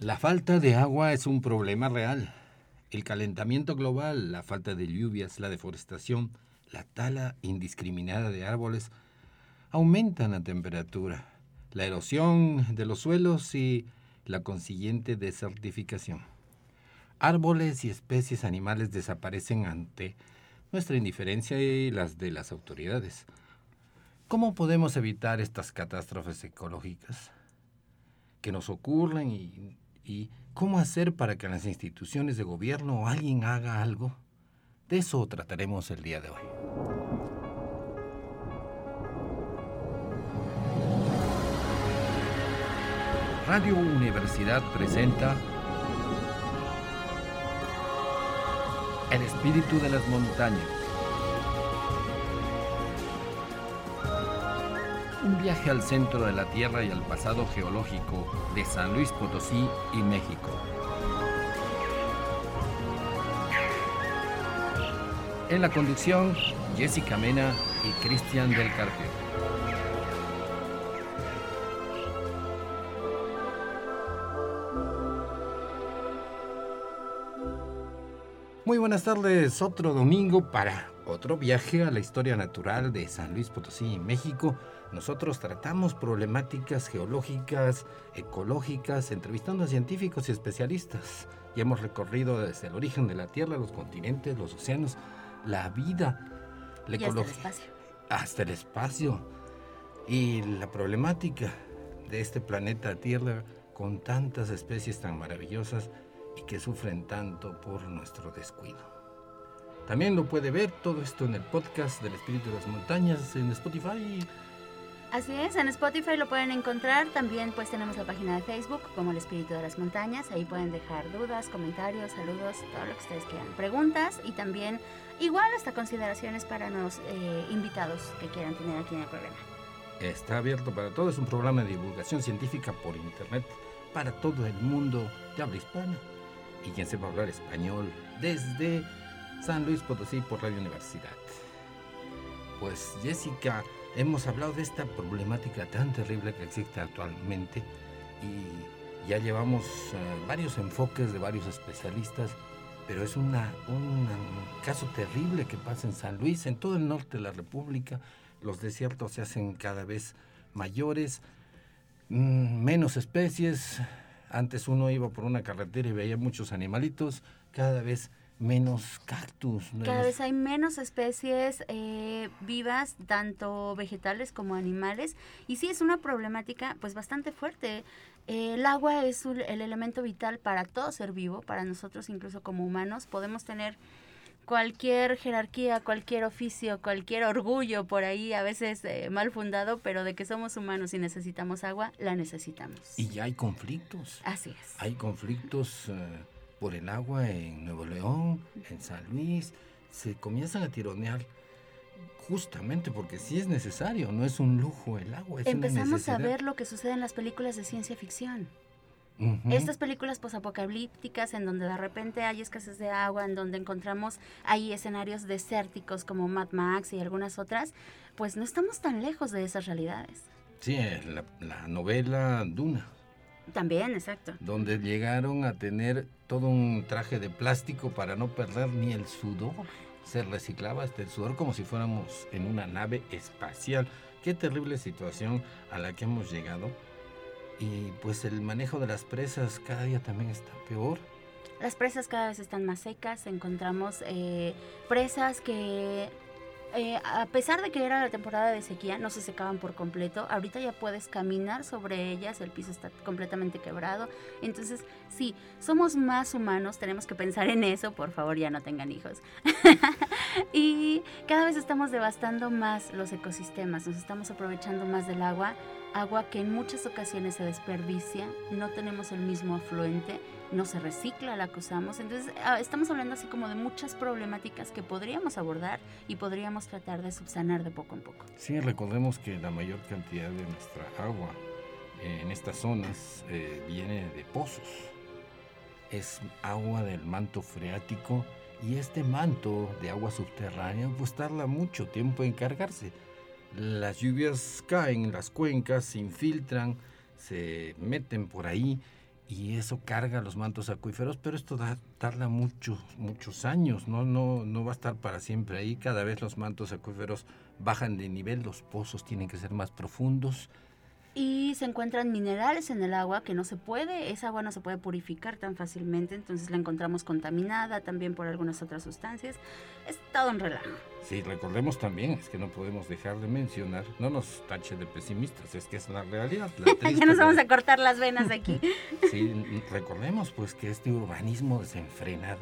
La falta de agua es un problema real. El calentamiento global, la falta de lluvias, la deforestación, la tala indiscriminada de árboles aumentan la temperatura, la erosión de los suelos y la consiguiente desertificación. Árboles y especies animales desaparecen ante nuestra indiferencia y las de las autoridades. ¿Cómo podemos evitar estas catástrofes ecológicas que nos ocurren y ¿Y cómo hacer para que las instituciones de gobierno alguien haga algo? De eso trataremos el día de hoy. Radio Universidad presenta El espíritu de las montañas. Un viaje al centro de la Tierra y al pasado geológico de San Luis Potosí y México. En la conducción, Jessica Mena y Cristian del Carpio. Muy buenas tardes, otro domingo para otro viaje a la historia natural de San Luis Potosí, México. Nosotros tratamos problemáticas geológicas, ecológicas, entrevistando a científicos y especialistas. Y hemos recorrido desde el origen de la Tierra, los continentes, los océanos, la vida, la ecología. Hasta el espacio. Hasta el espacio. Y la problemática de este planeta Tierra con tantas especies tan maravillosas y que sufren tanto por nuestro descuido. También lo puede ver todo esto en el podcast del Espíritu de las Montañas en Spotify. Así es, en Spotify lo pueden encontrar. También pues tenemos la página de Facebook como el Espíritu de las Montañas. Ahí pueden dejar dudas, comentarios, saludos, todo lo que ustedes quieran. Preguntas y también igual hasta consideraciones para los eh, invitados que quieran tener aquí en el programa. Está abierto para todo. Es un programa de divulgación científica por internet para todo el mundo de habla hispana y quien sepa hablar español desde San Luis Potosí por Radio Universidad. Pues Jessica, hemos hablado de esta problemática tan terrible que existe actualmente y ya llevamos eh, varios enfoques de varios especialistas, pero es una, un caso terrible que pasa en San Luis, en todo el norte de la República. Los desiertos se hacen cada vez mayores, mm, menos especies. Antes uno iba por una carretera y veía muchos animalitos, cada vez menos cactus. Cada vez hay menos especies eh, vivas, tanto vegetales como animales. Y sí es una problemática pues bastante fuerte. el agua es el elemento vital para todo ser vivo, para nosotros incluso como humanos. Podemos tener cualquier jerarquía, cualquier oficio, cualquier orgullo por ahí, a veces eh, mal fundado, pero de que somos humanos y necesitamos agua, la necesitamos. Y ya hay conflictos. Así es. Hay conflictos. Eh, por el agua en Nuevo León, en San Luis, se comienzan a tironear justamente porque sí es necesario, no es un lujo el agua. Es Empezamos a ver lo que sucede en las películas de ciencia ficción. Estas películas posapocalípticas en donde de repente hay escasez de agua, en donde encontramos ahí escenarios desérticos como Mad Max y algunas otras, pues no estamos tan lejos de esas realidades. Sí, la, la novela Duna. También, exacto. Donde llegaron a tener todo un traje de plástico para no perder ni el sudor. Se reciclaba hasta el sudor como si fuéramos en una nave espacial. Qué terrible situación a la que hemos llegado. Y pues el manejo de las presas cada día también está peor. Las presas cada vez están más secas. Encontramos eh, presas que eh, a pesar de que era la temporada de sequía, no se secaban por completo. Ahorita ya puedes caminar sobre ellas, el piso está completamente quebrado. Entonces, sí, somos más humanos, tenemos que pensar en eso, por favor, ya no tengan hijos. y cada vez estamos devastando más los ecosistemas, nos estamos aprovechando más del agua, agua que en muchas ocasiones se desperdicia, no tenemos el mismo afluente no se recicla la que usamos. Entonces, ah, estamos hablando así como de muchas problemáticas que podríamos abordar y podríamos tratar de subsanar de poco en poco. Sí, recordemos que la mayor cantidad de nuestra agua en estas zonas eh, viene de pozos. Es agua del manto freático y este manto de agua subterránea pues tarda mucho tiempo en cargarse. Las lluvias caen, las cuencas se infiltran, se meten por ahí y eso carga los mantos acuíferos, pero esto tarda muchos, muchos años, ¿no? No, no va a estar para siempre ahí. Cada vez los mantos acuíferos bajan de nivel, los pozos tienen que ser más profundos y se encuentran minerales en el agua que no se puede, esa agua no se puede purificar tan fácilmente, entonces la encontramos contaminada también por algunas otras sustancias. Es todo un relajo. Sí, recordemos también, es que no podemos dejar de mencionar, no nos tache de pesimistas, es que es la realidad. ya nos vamos a cortar las venas aquí. sí, recordemos pues que este urbanismo desenfrenado,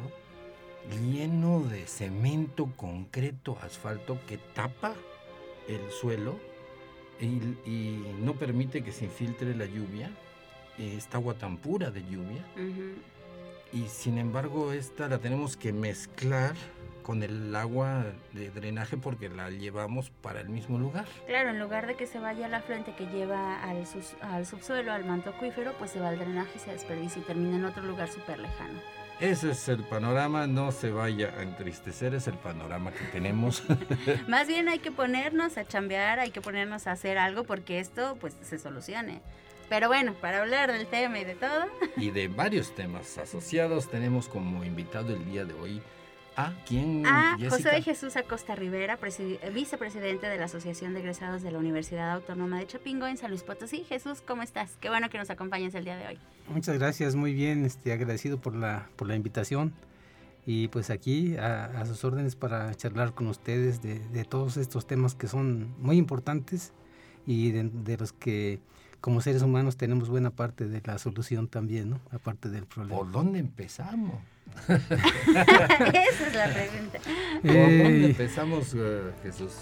lleno de cemento, concreto, asfalto que tapa el suelo, y, no permite que se infiltre la lluvia, esta agua tan pura de lluvia. Y sin embargo esta la tenemos que mezclar con el agua de drenaje porque la llevamos para el mismo lugar. Claro, en lugar de que se vaya a la frente que lleva al, al subsuelo, al manto acuífero, pues se va al drenaje y se desperdicia y termina en otro lugar súper lejano. Ese es el panorama, no se vaya a entristecer, es el panorama que tenemos. Más bien hay que ponernos a chambear, hay que ponernos a hacer algo porque esto pues se solucione. Pero bueno, para hablar del tema y de todo. Y de varios temas asociados, tenemos como invitado el día de hoy ¿A quién? A José de Jesús Acosta Rivera, vicepresidente de la Asociación de Egresados de la Universidad Autónoma de Chapingo en San Luis Potosí. Jesús, ¿cómo estás? Qué bueno que nos acompañes el día de hoy. Muchas gracias, muy bien, este, agradecido por la, por la invitación. Y pues aquí a, sus órdenes para charlar con ustedes de, todos estos temas que son muy importantes y de los que como seres humanos tenemos buena parte de la solución también, ¿no? Aparte del problema. ¿Por dónde empezamos? Esa es la pregunta. ¿Por dónde empezamos, eh, Jesús?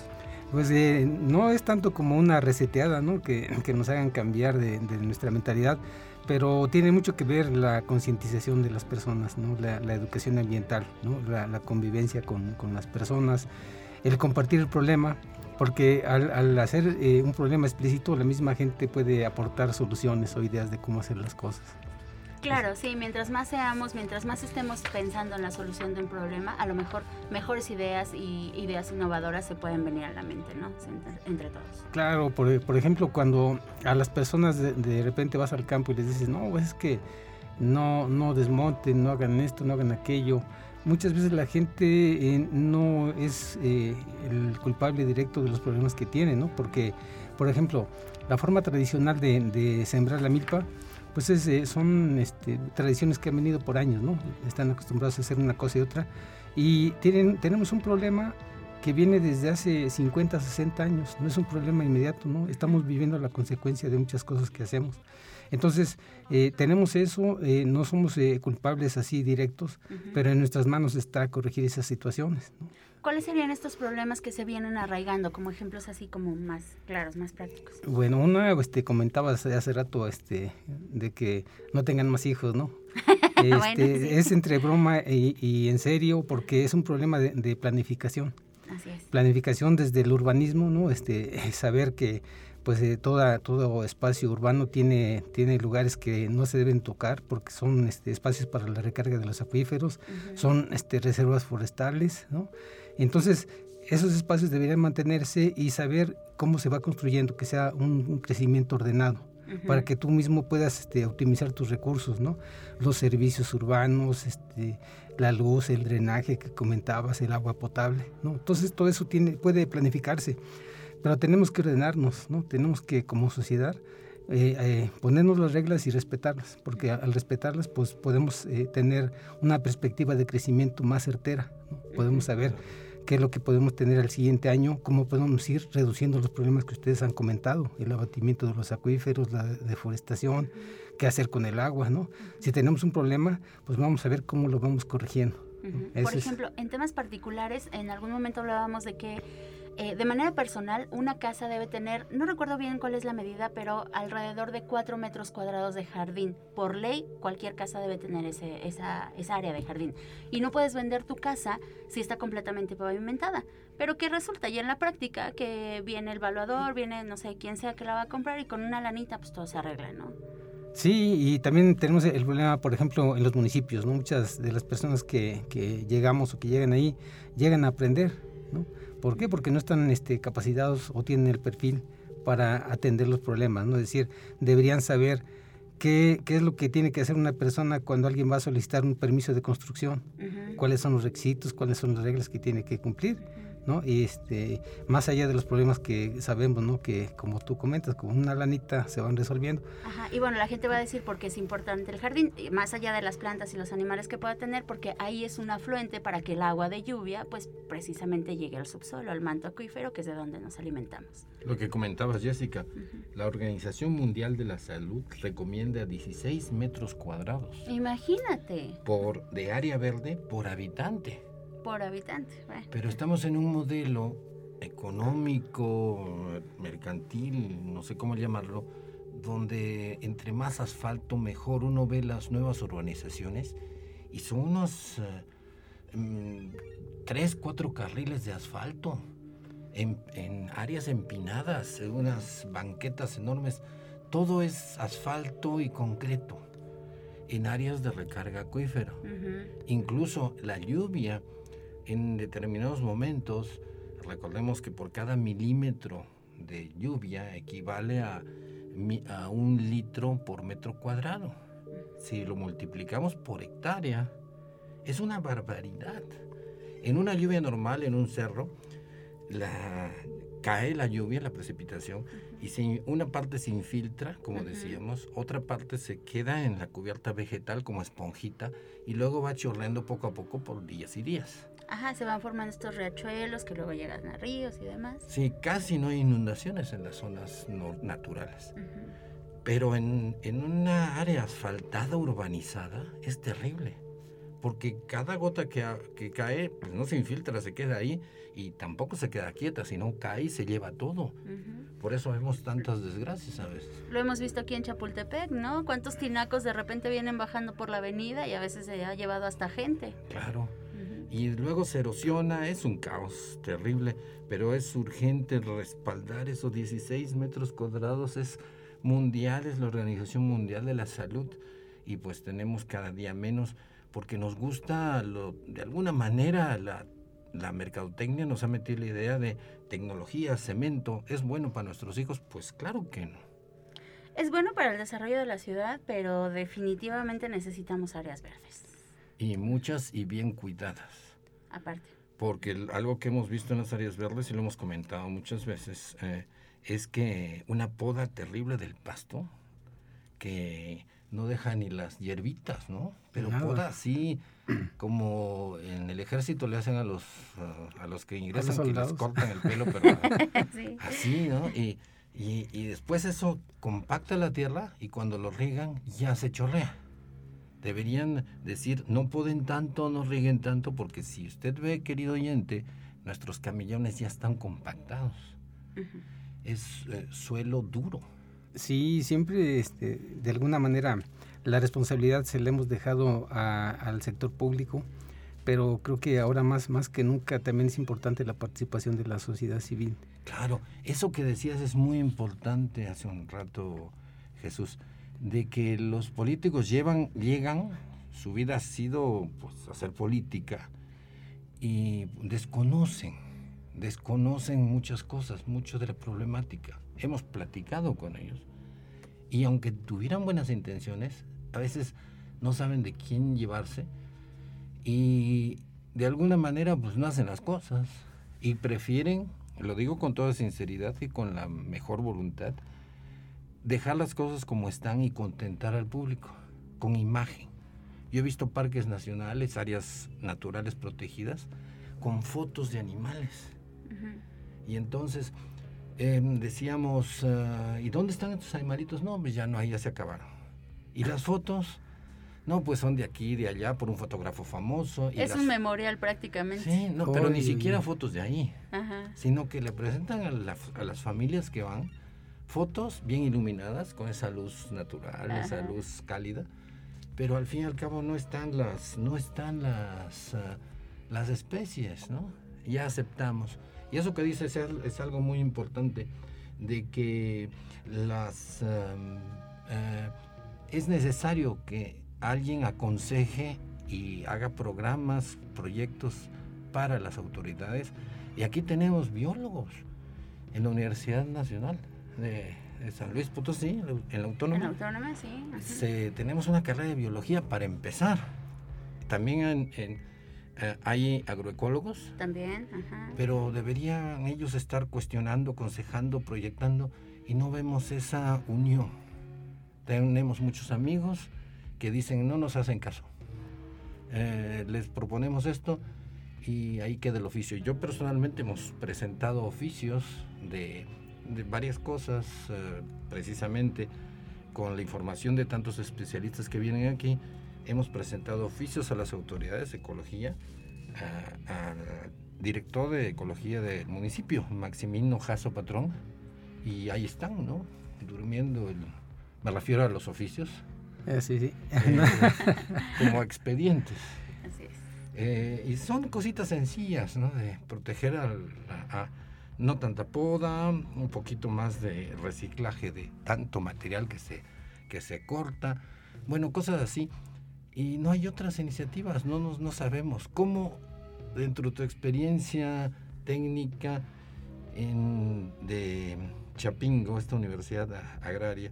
Pues eh, no es tanto como una reseteada, ¿no? Que, que nos hagan cambiar de, nuestra mentalidad, pero tiene mucho que ver la concientización de las personas, ¿no? La, educación ambiental, ¿no? La, convivencia con, con las personas, el compartir el problema, porque al, hacer eh, un problema explícito, la misma gente puede aportar soluciones o ideas de cómo hacer las cosas. Claro, sí, mientras más seamos, mientras más estemos pensando en la solución de un problema, a lo mejor mejores ideas y ideas innovadoras se pueden venir a la mente, ¿no? Entre, todos. Claro, por, ejemplo, cuando a las personas de, repente vas al campo y les dices, no, es que no, no desmonten, no hagan esto, no hagan aquello, muchas veces la gente eh, no es eh, el culpable directo de los problemas que tiene, ¿no? Porque, por ejemplo, la forma tradicional de, sembrar la milpa, pues eh, son este, tradiciones que han venido por años, ¿no? Están acostumbrados a hacer una cosa y otra. Y tienen, tenemos un problema que viene desde hace 50, 60 años, no es un problema inmediato, ¿no? Estamos viviendo la consecuencia de muchas cosas que hacemos. Entonces, eh, tenemos eso, eh, no somos eh, culpables así directos, pero en nuestras manos está corregir esas situaciones. ¿Cuáles serían estos problemas que se vienen arraigando como ejemplos así como más claros, más prácticos? Bueno, una, este, comentabas hace rato este, de que no tengan más hijos, ¿no? Este, es entre broma y, en serio porque es un problema de, planificación. Así es. Planificación desde el urbanismo, ¿no? Este, saber que pues eh, toda, todo espacio urbano tiene, tiene lugares que no se deben tocar porque son este, espacios para la recarga de los acuíferos, son este, reservas forestales, ¿no? Entonces, esos espacios deberían mantenerse y saber cómo se va construyendo, que sea un, crecimiento ordenado, para que tú mismo puedas este, optimizar tus recursos, ¿no? Los servicios urbanos, este, la luz, el drenaje que comentabas, el agua potable, ¿no? Entonces, todo eso tiene, puede planificarse. Pero tenemos que ordenarnos, ¿no? Tenemos que, como sociedad, eh, eh, ponernos las reglas y respetarlas, porque al respetarlas, pues podemos eh, tener una perspectiva de crecimiento más certera. Podemos saber qué es lo que podemos tener al siguiente año, cómo podemos ir reduciendo los problemas que ustedes han comentado, el abatimiento de los acuíferos, la deforestación, qué hacer con el agua, ¿no? Si tenemos un problema, pues vamos a ver cómo lo vamos corrigiendo. Por ejemplo, en temas particulares, en algún momento hablábamos de que eh, de manera personal, una casa debe tener, no recuerdo bien cuál es la medida, pero alrededor de 4 metros cuadrados de jardín. Por ley, cualquier casa debe tener ese, esa, esa área de jardín. Y no puedes vender tu casa si está completamente pavimentada. Pero que resulta ya en la práctica que viene el valuador, viene no sé quién sea que la va a comprar y con una lanita pues todo se arregla, ¿no? Sí, y también tenemos el problema, por ejemplo, en los municipios, ¿no? Muchas de las personas que, que llegamos o que llegan ahí, llegan a aprender, ¿no? ¿Por qué? Porque no están este, capacitados o tienen el perfil para atender los problemas, ¿no? Es decir, deberían saber ¿Qué, ¿Qué, es lo que tiene que hacer una persona cuando alguien va a solicitar un permiso de construcción? ¿Cuáles son los requisitos? ¿Cuáles son las reglas que tiene que cumplir? ¿No? Y este, más allá de los problemas que sabemos, ¿no? Que como tú comentas, con una lanita se van resolviendo. Ajá, y bueno, la gente va a decir porque es importante el jardín, más allá de las plantas y los animales que pueda tener, porque ahí es un afluente para que el agua de lluvia, pues precisamente llegue al subsuelo, al manto acuífero, que es de donde nos alimentamos. Lo que comentabas, Jessica, la Organización Mundial de la Salud recomienda 16 metros cuadrados. Imagínate. Por, de área verde por habitante por habitante. Pero estamos en un modelo económico, mercantil, no sé cómo llamarlo, donde entre más asfalto mejor uno ve las nuevas urbanizaciones y son unos mm, tres, cuatro carriles de asfalto en, en, áreas empinadas, unas banquetas enormes. Todo es asfalto y concreto en áreas de recarga acuífero. Incluso la lluvia en determinados momentos, recordemos que por cada milímetro de lluvia equivale a, a un litro por metro cuadrado. Si lo multiplicamos por hectárea, es una barbaridad. En una lluvia normal, en un cerro, la, cae la lluvia, la precipitación, y si una parte se infiltra, como decíamos, otra parte se queda en la cubierta vegetal como esponjita y luego va chorreando poco a poco por días y días. Ajá, se van formando estos riachuelos que luego llegan a ríos y demás. Sí, casi no hay inundaciones en las zonas naturales. Pero en, en, una área asfaltada, urbanizada, es terrible. Porque cada gota que, que cae, pues no se infiltra, se queda ahí y tampoco se queda quieta, sino cae y se lleva todo. Por eso vemos tantas desgracias a veces. Lo hemos visto aquí en Chapultepec, ¿no? Cuántos tinacos de repente vienen bajando por la avenida y a veces se ha llevado hasta gente. Claro y luego se erosiona, es un caos terrible, pero es urgente respaldar esos 16 metros cuadrados, es mundial, es la Organización Mundial de la Salud y pues tenemos cada día menos porque nos gusta, lo, de alguna manera la, la mercadotecnia nos ha metido la idea de tecnología, cemento, ¿es bueno para nuestros hijos? Pues claro que no. Es bueno para el desarrollo de la ciudad, pero definitivamente necesitamos áreas verdes. Y muchas y bien cuidadas. Aparte. Porque algo que hemos visto en las áreas verdes, y lo hemos comentado muchas veces, eh, es que una poda terrible del pasto, que no deja ni las hierbitas, ¿no? Pero poda así, como en el ejército le hacen a los, a los que ingresan, que les cortan el pelo, pero así, ¿no? Y, y, y después eso compacta la tierra y cuando lo riegan ya se chorrea deberían decir, no pueden tanto, no rieguen tanto, porque si usted ve, querido oyente, nuestros camellones ya están compactados. Es eh, suelo duro. Sí, siempre este, de alguna manera la responsabilidad se la hemos dejado al sector público, pero creo que ahora más, más que nunca también es importante la participación de la sociedad civil. Claro, eso que decías es muy importante hace un rato, Jesús de que los políticos llegan, su vida ha sido pues, hacer política y desconocen, desconocen muchas cosas, mucho de la problemática. Hemos platicado con ellos y aunque tuvieran buenas intenciones, a veces no saben de quién llevarse y de alguna manera pues no hacen las cosas y prefieren, lo digo con toda sinceridad y con la mejor voluntad, dejar las cosas como están y contentar al público, con imagen. Yo he visto parques nacionales, áreas naturales protegidas, con fotos de animales. Y entonces em, decíamos, ah, ¿y dónde están estos animalitos? No, pues ya no, ahí ya se acabaron. ¿Y las fotos? No, pues son de aquí, de allá, por un fotógrafo famoso. es un memorial prácticamente. Sí, no, pero ni siquiera fotos de ahí, sino que le presentan a las familias que van fotos bien iluminadas con esa luz natural, esa luz cálida, pero al fin y al cabo no están las, no están las, ah, las especies, ¿no? Ya aceptamos. Y eso que dices es, algo muy importante, de que las eh, es necesario que alguien aconseje y haga programas, proyectos para las autoridades. Y aquí tenemos biólogos en la Universidad Nacional de, San Luis Potosí, en la autónoma. En la autónoma, sí. tenemos una carrera de biología para empezar. También en, eh, hay agroecólogos. También, ajá. Pero deberían ellos estar cuestionando, aconsejando, proyectando y no vemos esa unión. Tenemos muchos amigos que dicen no nos hacen caso. Eh, les proponemos esto y ahí queda el oficio. Yo personalmente hemos presentado oficios de, varias cosas, eh, precisamente con la información de tantos especialistas que vienen aquí. Hemos presentado oficios a las autoridades de ecología, al director de ecología del municipio, Maximino Jasso Patrón, y ahí están, ¿no? Durmiendo, el, me refiero a los oficios. Eh, sí, sí. como expedientes. Eh, y son cositas sencillas, ¿no? De proteger al, a, no tanta poda, un poquito más de reciclaje de tanto material que se, que se corta, bueno, cosas así. Y no hay otras iniciativas, no, no, no sabemos cómo, dentro de tu experiencia técnica en, de Chapingo, esta universidad agraria,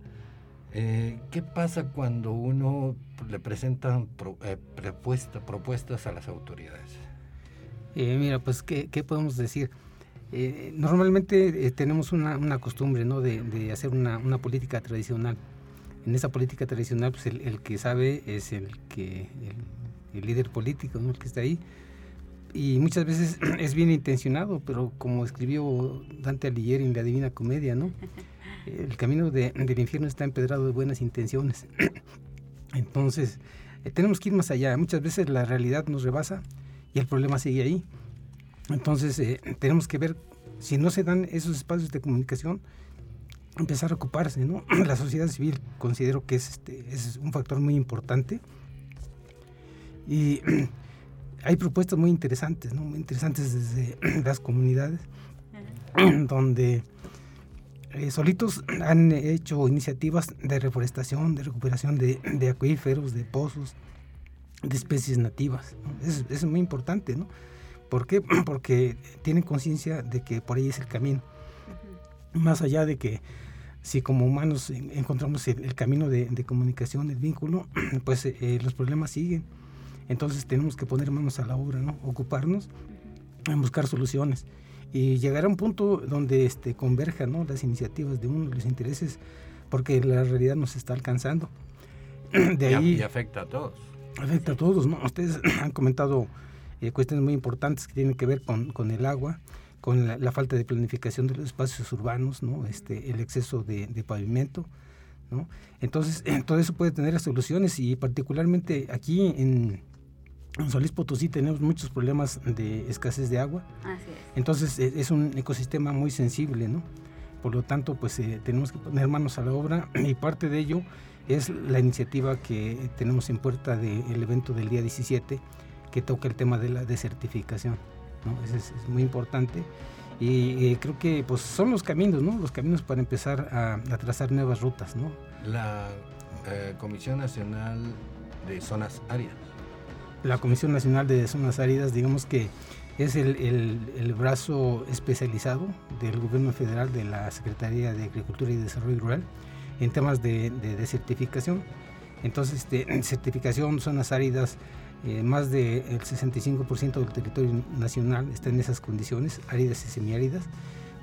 eh, ¿Qué pasa cuando uno le presenta eh, propuestas a las autoridades? Eh, mira, pues, ¿qué, podemos decir? Normalmente tenemos una, costumbre ¿no? de, hacer una, política tradicional. En esa política tradicional, pues el, que sabe es el que el, líder político, ¿no? el que está ahí. Y muchas veces es bien intencionado, pero como escribió Dante Alighieri en la Divina Comedia, ¿no? el camino del infierno está empedrado de buenas intenciones. Entonces, eh, tenemos que ir más allá. Muchas veces la realidad nos rebasa y el problema sigue ahí. Entonces, eh, tenemos que ver, si no se dan esos espacios de comunicación, empezar a ocuparse. ¿no? La sociedad civil considero que es, este, es un factor muy importante. Y hay propuestas muy interesantes, ¿no? muy interesantes desde las comunidades, donde eh, solitos han hecho iniciativas de reforestación, de recuperación de, acuíferos, de pozos, de especies nativas. Eso, es muy importante, ¿no? ¿Por qué? Porque tienen conciencia de que por ahí es el camino. Más allá de que si como humanos encontramos el, camino de, comunicación, el vínculo, pues eh, los problemas siguen. Entonces tenemos que poner manos a la obra, ¿no? Ocuparnos en buscar soluciones y llegar a un punto donde este, converjan ¿no? las iniciativas de uno, los intereses, porque la realidad nos está alcanzando. De ahí, y afecta a todos. Afecta a todos, ¿no? Ustedes han comentado eh, cuestiones muy importantes que tienen que ver con, con el agua, con la, falta de planificación de los espacios urbanos, ¿no? Este, el exceso de, de pavimento, ¿no? Entonces, todo eso puede tener soluciones y particularmente aquí en, en Solís Potosí tenemos muchos problemas de escasez de agua. Así es. Entonces e, es un ecosistema muy sensible, ¿no? Por lo tanto, pues eh, tenemos que poner manos a la obra y parte de ello es la iniciativa que tenemos en puerta del evento del día 17 que toca el tema de la desertificación. ¿no? Eso es, muy importante y eh, creo que pues son los caminos, ¿no? Los caminos para empezar a, trazar nuevas rutas, ¿no? La eh, Comisión Nacional de Zonas Áridas la Comisión Nacional de Zonas Áridas, digamos que es el, brazo especializado del gobierno federal de la Secretaría de Agricultura y Desarrollo Rural en temas de, desertificación. Entonces, este, certificación, zonas áridas, eh, más del 65% del territorio nacional está en esas condiciones, áridas y semiáridas.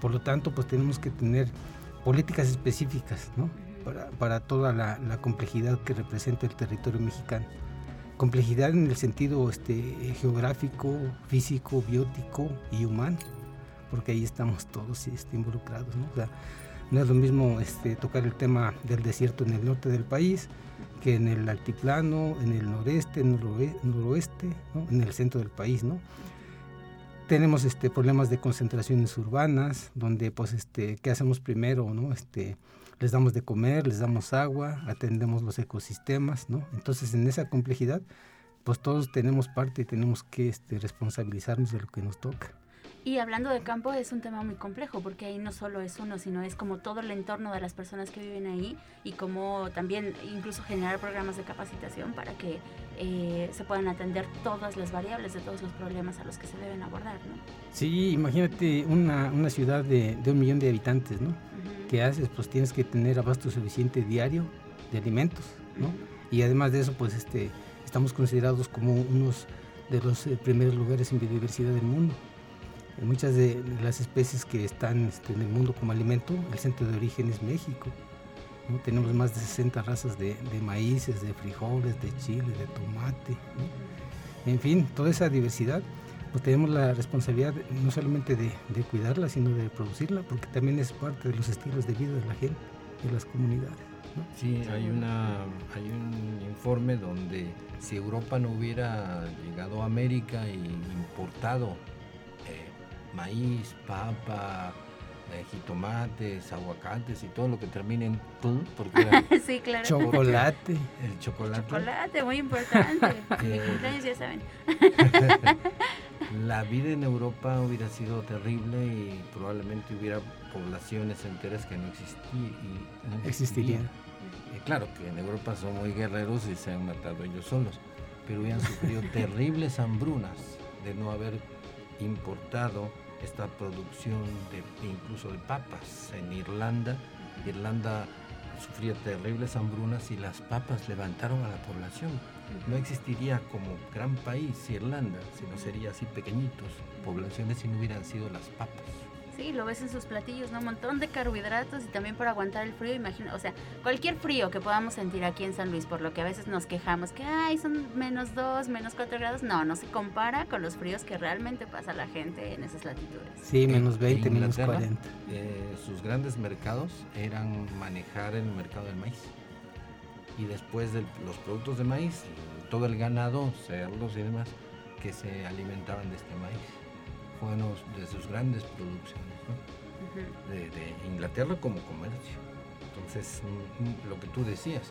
Por lo tanto, pues tenemos que tener políticas específicas para, toda la complejidad que representa el territorio mexicano complejidad en el sentido este, geográfico, físico, biótico y humano, porque ahí estamos todos este, involucrados. ¿no? no es lo mismo este, tocar el tema del desierto en el norte del país que en el altiplano, en el noreste, en el noroeste, en el centro del país. ¿no? Tenemos este, problemas de concentraciones urbanas, donde pues, este, ¿qué hacemos primero? ¿no? Este, les damos de comer, les damos agua, atendemos los ecosistemas, ¿no? Entonces, en esa complejidad, pues todos tenemos parte y tenemos que este, responsabilizarnos de lo que nos toca. Y hablando de campo es un tema muy complejo porque ahí no solo es uno, sino es como todo el entorno de las personas que viven ahí y como también incluso generar programas de capacitación para que eh, se puedan atender todas las variables de todos los problemas a los que se deben abordar. ¿no? Sí, imagínate una, una ciudad de, de, un millón de habitantes, ¿no? ¿Qué haces? Pues tienes que tener abasto suficiente diario de alimentos, ¿no? Y además de eso, pues este, estamos considerados como unos de los eh, primeros lugares en biodiversidad del mundo. Muchas de las especies que están este, en el mundo como alimento, el centro de origen es México. ¿no? Tenemos más de 60 razas de, de, maíces, de frijoles, de chile, de tomate. En fin, toda esa diversidad, pues tenemos la responsabilidad no solamente de, cuidarla, sino de producirla, porque también es parte de los estilos de vida de la gente, de las comunidades. Sí, hay, una, hay un informe donde si Europa no hubiera llegado a América e importado maíz, papa, eh, jitomates, aguacates y todo lo que termine en tú, porque era sí, claro. chocolate. El chocolate. Chocolate, muy importante. eh, ya saben. la vida en Europa hubiera sido terrible y probablemente hubiera poblaciones enteras que no, existí, y no existirían. Eh, claro que en Europa son muy guerreros y se han matado ellos solos, pero hubieran sufrido terribles hambrunas de no haber importado esta producción de incluso de papas en Irlanda. Irlanda sufría terribles hambrunas y las papas levantaron a la población. No existiría como gran país Irlanda, sino sería así pequeñitos poblaciones si no hubieran sido las papas. Sí, lo ves en sus platillos, ¿no? Un montón de carbohidratos y también para aguantar el frío, imagina, o sea, cualquier frío que podamos sentir aquí en San Luis, por lo que a veces nos quejamos que, ay, son menos 2, menos 4 grados, no, no se compara con los fríos que realmente pasa la gente en esas latitudes. Sí, menos 20, En menos Inglaterra, 40. eh, sus grandes mercados eran manejar el mercado del maíz. Y después de los productos de maíz, todo el ganado, cerdos y demás, que se alimentaban de este maíz. Fue uno de sus grandes producciones, ¿no? de, de Inglaterra como comercio. Entonces, lo que tú decías,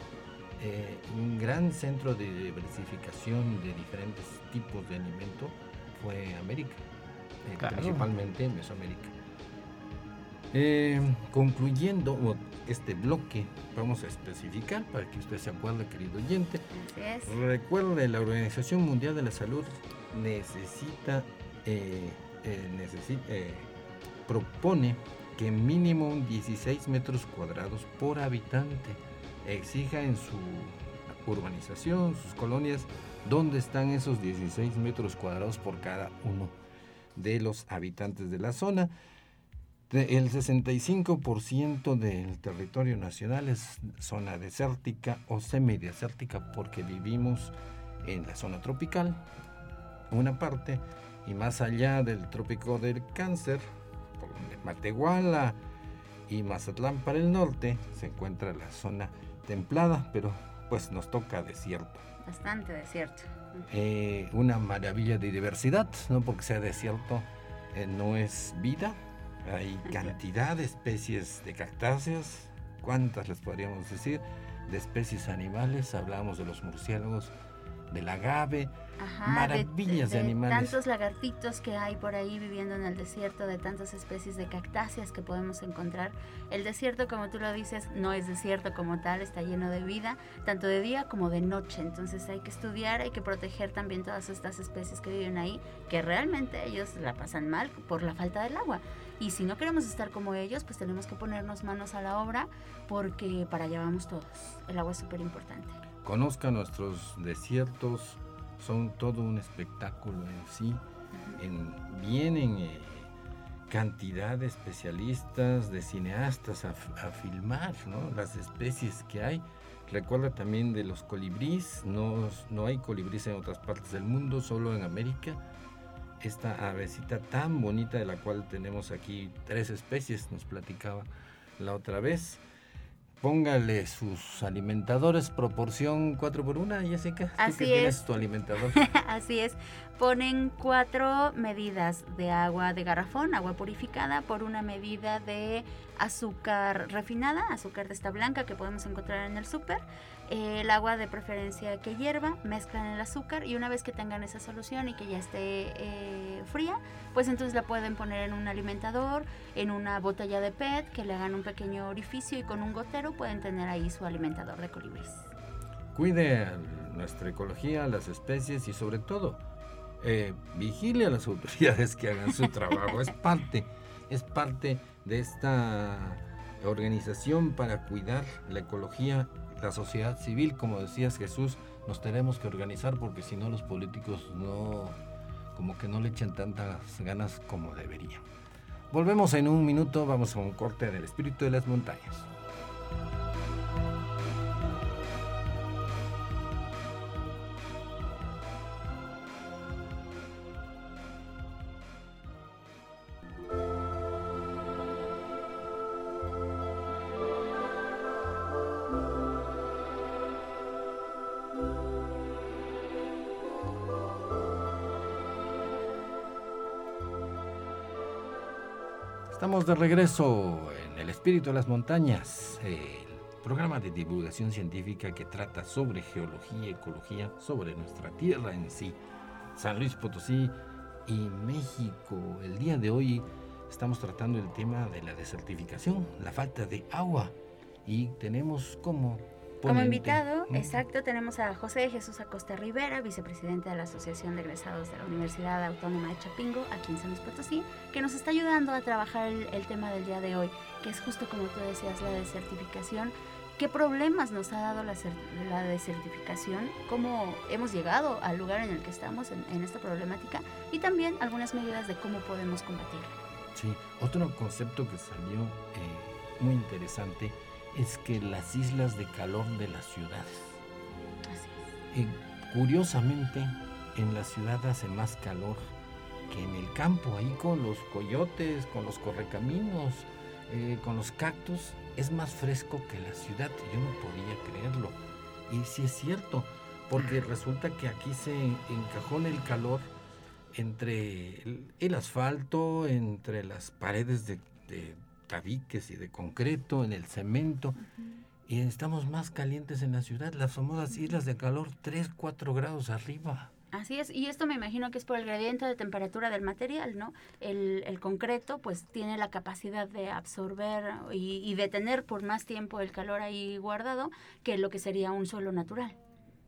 eh, un gran centro de diversificación de diferentes tipos de alimento fue América, eh, Claro. principalmente en Mesoamérica. Eh, concluyendo este bloque, vamos a especificar para que usted se acuerde, querido oyente, Así es. Recuerde, la Organización Mundial de la Salud necesita, eh, eh, eh, propone que mínimo un 16 metros cuadrados por habitante exija en su urbanización, sus colonias, dónde están esos 16 metros cuadrados por cada uno de los habitantes de la zona. El 65% del territorio nacional es zona desértica o semidesértica porque vivimos en la zona tropical, una parte, y más allá del trópico del cáncer, por donde Matehuala y Mazatlán para el norte, se encuentra la zona templada, pero pues nos toca desierto. Bastante desierto. Eh, una maravilla de diversidad, no porque sea desierto, eh, no es vida. Hay cantidad de especies de cactáceas, ¿cuántas les podríamos decir? De especies animales, hablamos de los murciélagos, del agave, Ajá, Maravillas de animales. Tantos lagartitos que hay por ahí viviendo en el desierto, de tantas especies de cactáceas que podemos encontrar. El desierto, como tú lo dices, no es desierto como tal, está lleno de vida, tanto de día como de noche. Entonces hay que estudiar, hay que proteger también todas estas especies que viven ahí, que realmente ellos la pasan mal por la falta del agua. Y si no queremos estar como ellos, pues tenemos que ponernos manos a la obra, porque para allá vamos todos. El agua es súper importante. Conozca nuestros desiertos, son todo un espectáculo en sí. En, vienen eh, cantidad de especialistas, de cineastas a filmar ¿no? las especies que hay. Recuerda también de los colibríes, no, no hay colibríes en otras partes del mundo, solo en América. Esta avecita tan bonita de la cual tenemos aquí tres especies, nos platicaba la otra vez. Póngale sus alimentadores, proporción 4 por 1 Jessica. ¿Tú Así que tienes es. tu alimentador? Así es, ponen cuatro medidas de agua de garrafón, agua purificada, por una medida de azúcar refinada, azúcar de esta blanca que podemos encontrar en el súper. el agua de preferencia que hierva, mezclan el azúcar y una vez que tengan esa solución y que ya esté eh, fría, pues entonces la pueden poner en un alimentador, en una botella de PET, que le hagan un pequeño orificio y con un gotero pueden tener ahí su alimentador de colibríes. Cuide nuestra ecología, las especies y sobre todo eh, vigile a las autoridades que hagan su trabajo. es parte, es parte de esta organización para cuidar la ecología la sociedad civil, como decías Jesús, nos tenemos que organizar porque si no los políticos no, como que no le echan tantas ganas como deberían. Volvemos en un minuto, vamos a un corte del espíritu de las montañas. De regreso en El Espíritu de las Montañas, el programa de divulgación científica que trata sobre geología, ecología, sobre nuestra tierra en sí, San Luis Potosí y México. El día de hoy estamos tratando el tema de la desertificación, la falta de agua y tenemos como como invitado, exacto, tenemos a José Jesús Acosta Rivera, vicepresidente de la Asociación de Egresados de la Universidad Autónoma de Chapingo, aquí en San Luis Potosí, que nos está ayudando a trabajar el, tema del día de hoy, que es justo como tú decías, la desertificación. ¿Qué problemas nos ha dado la, la desertificación? ¿Cómo hemos llegado al lugar en el que estamos en, esta problemática? Y también algunas medidas de cómo podemos combatirla. Sí, otro concepto que salió eh, muy interesante es que las islas de calor de las ciudades. Así curiosamente, en la ciudad hace más calor que en el campo, ahí con los coyotes, con los correcaminos, eh, con los cactus, es más fresco que la ciudad. Yo no podía creerlo. Y sí es cierto, porque resulta que aquí se encajona el calor entre el, asfalto, entre las paredes de tabiques y de concreto, en el cemento. Y estamos más calientes en la ciudad, las famosas islas de calor 3, 4 grados arriba. Así es, y esto me imagino que es por el gradiente de temperatura del material, ¿no? El, el concreto pues tiene la capacidad de absorber y, y, de tener por más tiempo el calor ahí guardado que lo que sería un suelo natural.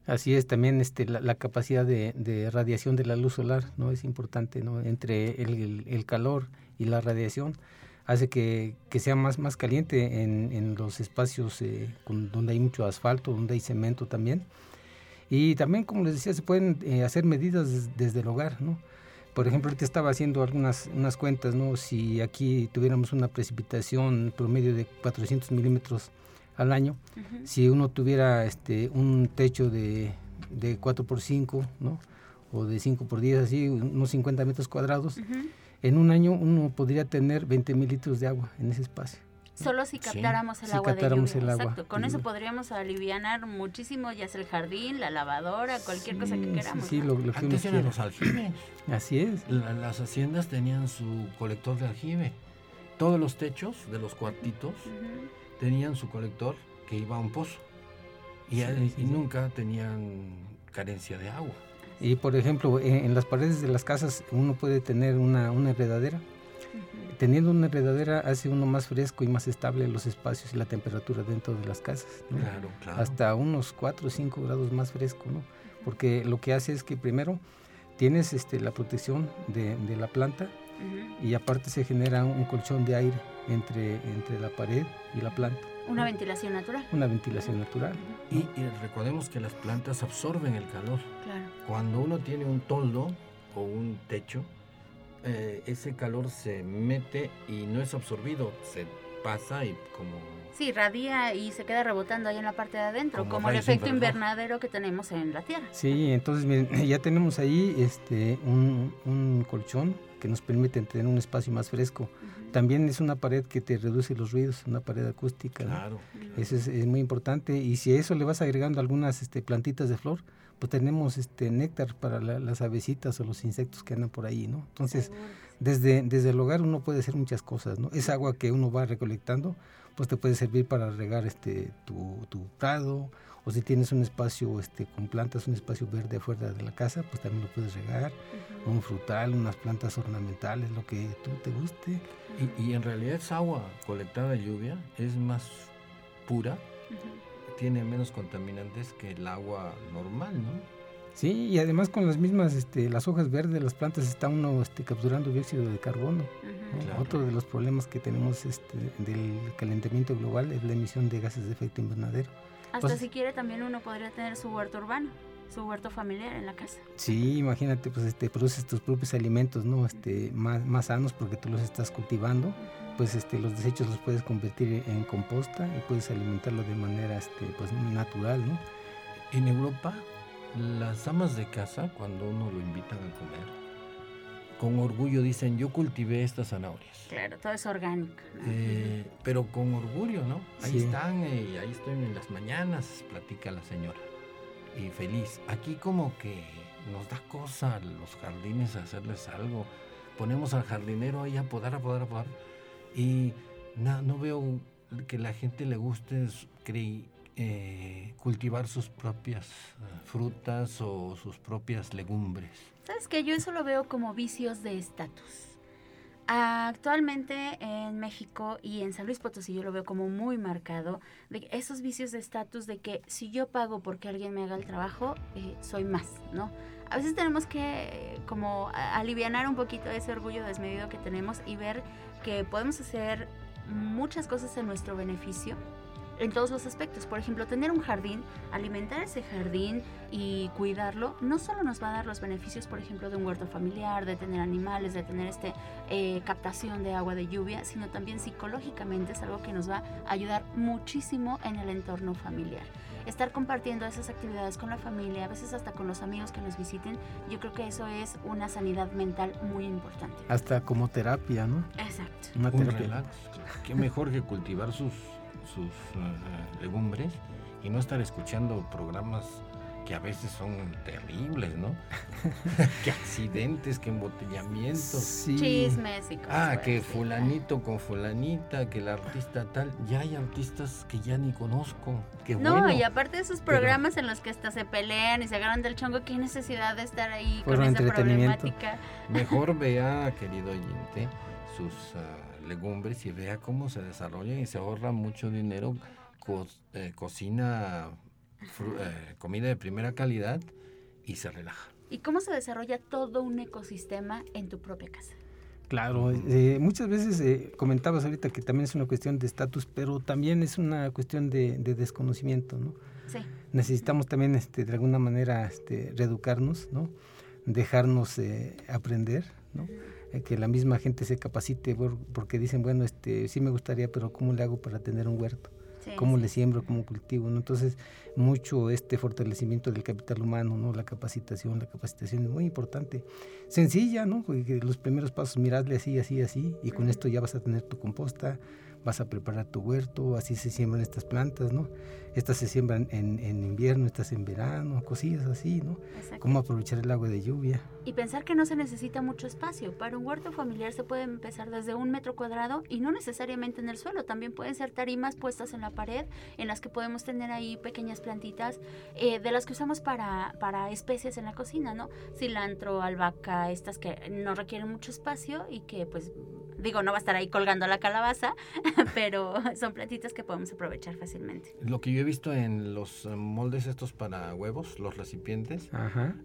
Así es, también este, la, capacidad de, de, radiación de la luz solar, ¿no? Es importante, ¿no? Entre el, el calor y la radiación hace que, sea más, más caliente en, los espacios eh, donde hay mucho asfalto, donde hay cemento también. Y también, como les decía, se pueden eh, hacer medidas desde el hogar, ¿no? Por ejemplo, ahorita estaba haciendo algunas unas cuentas, ¿no? Si aquí tuviéramos una precipitación promedio de 400 milímetros al año, si uno tuviera este un techo de, de 4 por 5, ¿no? O de 5 por 10, así, unos 50 metros cuadrados, en un año uno podría tener 20 mil litros de agua en ese espacio. Solo si captáramos el agua de lluvia. El agua Exacto. Con eso podríamos aliviar muchísimo, ya sea el jardín, la lavadora, cualquier cosa que queramos. Sí, lo, que Antes eran los aljibes. Así es. las haciendas tenían su colector de aljibe. Todos los techos de los cuartitos tenían su colector que iba a un pozo. y nunca tenían carencia de agua. Y por ejemplo, en, las paredes de las casas uno puede tener una, una enredadera. Teniendo una enredadera hace uno más fresco y más estable los espacios y la temperatura dentro de las casas. Claro, claro. Hasta unos 4 o 5 grados más fresco, ¿no? Porque lo que hace es que primero tienes este, la protección de, de la planta y aparte se genera un colchón de aire entre, entre la pared y la planta. Una ventilación natural. Una ventilación natural. Y, recordemos que las plantas absorben el calor. Claro. Cuando uno tiene un toldo o un techo, eh, ese calor se mete y no es absorbido, se pasa y como... Sí, radia y se queda rebotando ahí en la parte de adentro, como, el efecto invernadero que tenemos en la Tierra. Sí, entonces miren, ya tenemos ahí este un, un colchón que nos permite tener un espacio más fresco. También es una pared que te reduce los ruidos, una pared acústica. Claro. Eso es, muy importante. Y si a eso le vas agregando algunas este, plantitas de flor, pues tenemos este néctar para las avecitas o los insectos que andan por ahí, ¿no? Entonces, Desde, desde el hogar uno puede hacer muchas cosas, ¿no? Esa agua que uno va recolectando, pues te puede servir para regar este tu, tu prado, o si tienes un espacio este, con plantas, un espacio verde afuera de la casa, pues también lo puedes regar, un frutal, unas plantas ornamentales, lo que tú te guste. Y, y en realidad esa agua colectada de lluvia es más pura, tiene menos contaminantes que el agua normal, ¿no? Sí, y además con las mismas, este, las hojas verdes de las plantas está uno este, capturando dióxido de carbono. Otro de los problemas que tenemos este, del calentamiento global es la emisión de gases de efecto invernadero. Hasta si quiere también uno podría tener su huerto urbano, su huerto familiar en la casa. Sí, imagínate, pues este, produces tus propios alimentos, ¿no? Este, más, más sanos porque tú los estás cultivando. Pues este, los desechos los puedes convertir en composta y puedes alimentarlo de manera este, pues, natural, ¿no? En Europa las amas de casa, cuando uno lo invitan a comer, con orgullo dicen, yo cultivé estas zanahorias. Claro, todo es orgánico. Eh, pero con orgullo, ¿no? Ahí están, y eh, ahí estoy en las mañanas, platica la señora. Y feliz. Aquí como que nos da cosa a los jardines hacerles algo. Ponemos al jardinero ahí a podar, a podar, a podar. Y no veo que la gente le guste creí, eh, cultivar sus propias eh, frutas o sus propias legumbres. ¿Sabes que Yo eso lo veo como vicios de estatus. Actualmente en México y en San Luis Potosí yo lo veo como muy marcado, de esos vicios de estatus de que si yo pago porque alguien me haga el trabajo, eh, soy más, ¿no? A veces tenemos que como aliviar un poquito ese orgullo desmedido que tenemos y ver que podemos hacer muchas cosas en nuestro beneficio en todos los aspectos. Por ejemplo, tener un jardín, alimentar ese jardín y cuidarlo, no solo nos va a dar los beneficios, por ejemplo, de un huerto familiar, de tener animales, de tener este eh, captación de agua de lluvia, sino también psicológicamente es algo que nos va a ayudar muchísimo en el entorno familiar. Estar compartiendo esas actividades con la familia, a veces hasta con los amigos que nos visiten, yo creo que eso es una sanidad mental muy importante. Hasta como terapia, ¿no? Exacto. Un relax. Qué mejor que cultivar sus sus eh, legumbres y no estar escuchando programas que a veces son terribles, ¿no? que accidentes, que embotellamientos. Sí. Chismes y cosas. Ah, que fulanito con fulanita, que el artista tal. Ya hay artistas que ya ni conozco. Qué no, y aparte de esos programas en los que hasta se pelean y se agarran del chongo, qué necesidad de estar ahí con esa problemática. Mejor vea, querido oyente, sus... Ah, legumbres y vea cómo se desarrollan y se ahorra mucho dinero, eh, cocina eh, comida de primera calidad y se relaja. ¿Y cómo se desarrolla todo un ecosistema en tu propia casa? Claro, eh, muchas veces comentabas ahorita que también es una cuestión de estatus, pero también es una cuestión de, desconocimiento, ¿no? Sí. Necesitamos también, este, de alguna manera, este, reeducarnos, ¿no? Dejarnos aprender, ¿no? Eh, que la misma gente se capacite porque dicen, bueno, este sí me gustaría, pero ¿cómo le hago para tener un huerto? ¿Cómo le siembro? ¿Cómo cultivo? ¿no? Entonces, mucho este fortalecimiento del capital humano, ¿no? La capacitación, la capacitación es muy importante. Sencilla, ¿no? Porque los primeros pasos, miradle así, así, así, y con esto ya vas a tener tu composta, vas a preparar tu huerto, así se siembran estas plantas, ¿no? Estas se siembran en, en invierno, estas en verano, cosillas así, ¿no? Cómo aprovechar el agua de lluvia. Y pensar que no se necesita mucho espacio. Para un huerto familiar se puede empezar desde un metro cuadrado y no necesariamente en el suelo. También pueden ser tarimas puestas en la pared en las que podemos tener ahí pequeñas plantitas eh, de las que usamos para, para especies en la cocina, ¿no? Cilantro, albahaca, estas que no requieren mucho espacio y que pues digo, no va a estar ahí colgando la calabaza, pero son plantitas que podemos aprovechar fácilmente. Lo que yo he visto en los moldes estos para huevos, los recipientes,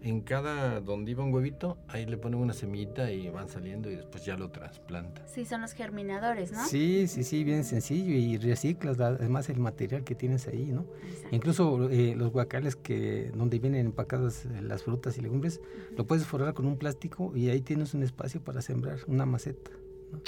en cada donde iba un huevito, ahí le ponen una semillita y van saliendo y después ya lo trasplantan. Sí, son los germinadores, ¿no? Sí, sí, sí, bien sencillo y reciclas además el material que tienes ahí, ¿no? Incluso eh, los guacales que donde vienen empacadas eh, las frutas y legumbres, lo puedes forrar con un plástico y ahí tienes un espacio para sembrar una maceta.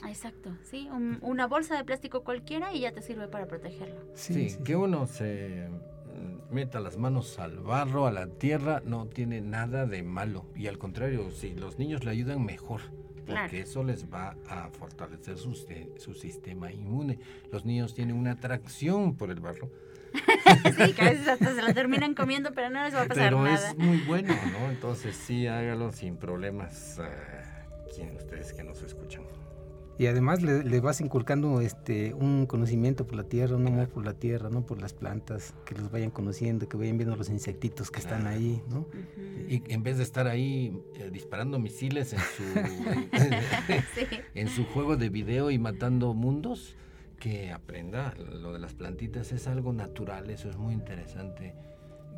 Exacto, sí, una bolsa de plástico cualquiera y ya te sirve para protegerlo. Sí, que uno se mm, meta las manos al barro, a la tierra, no tiene nada de malo. Y al contrario, si los niños le ayudan, mejor. Porque eso les va a fortalecer su, su sistema inmune. Los niños tienen una atracción por el barro. sí, que a veces hasta se la terminan comiendo, pero no les va a pasar pero nada. es muy bueno, ¿no? Entonces sí, hágalo sin problemas. Quien ustedes que nos escuchan. Y además le, vas inculcando este un conocimiento por la tierra, un amor por la tierra, no por las plantas, que los vayan conociendo, que vayan viendo los insectitos que están ahí, ¿no? Y en vez de estar ahí eh, disparando misiles en su en su juego de video y matando mundos, que aprenda lo de las plantitas es algo natural, eso es muy interesante.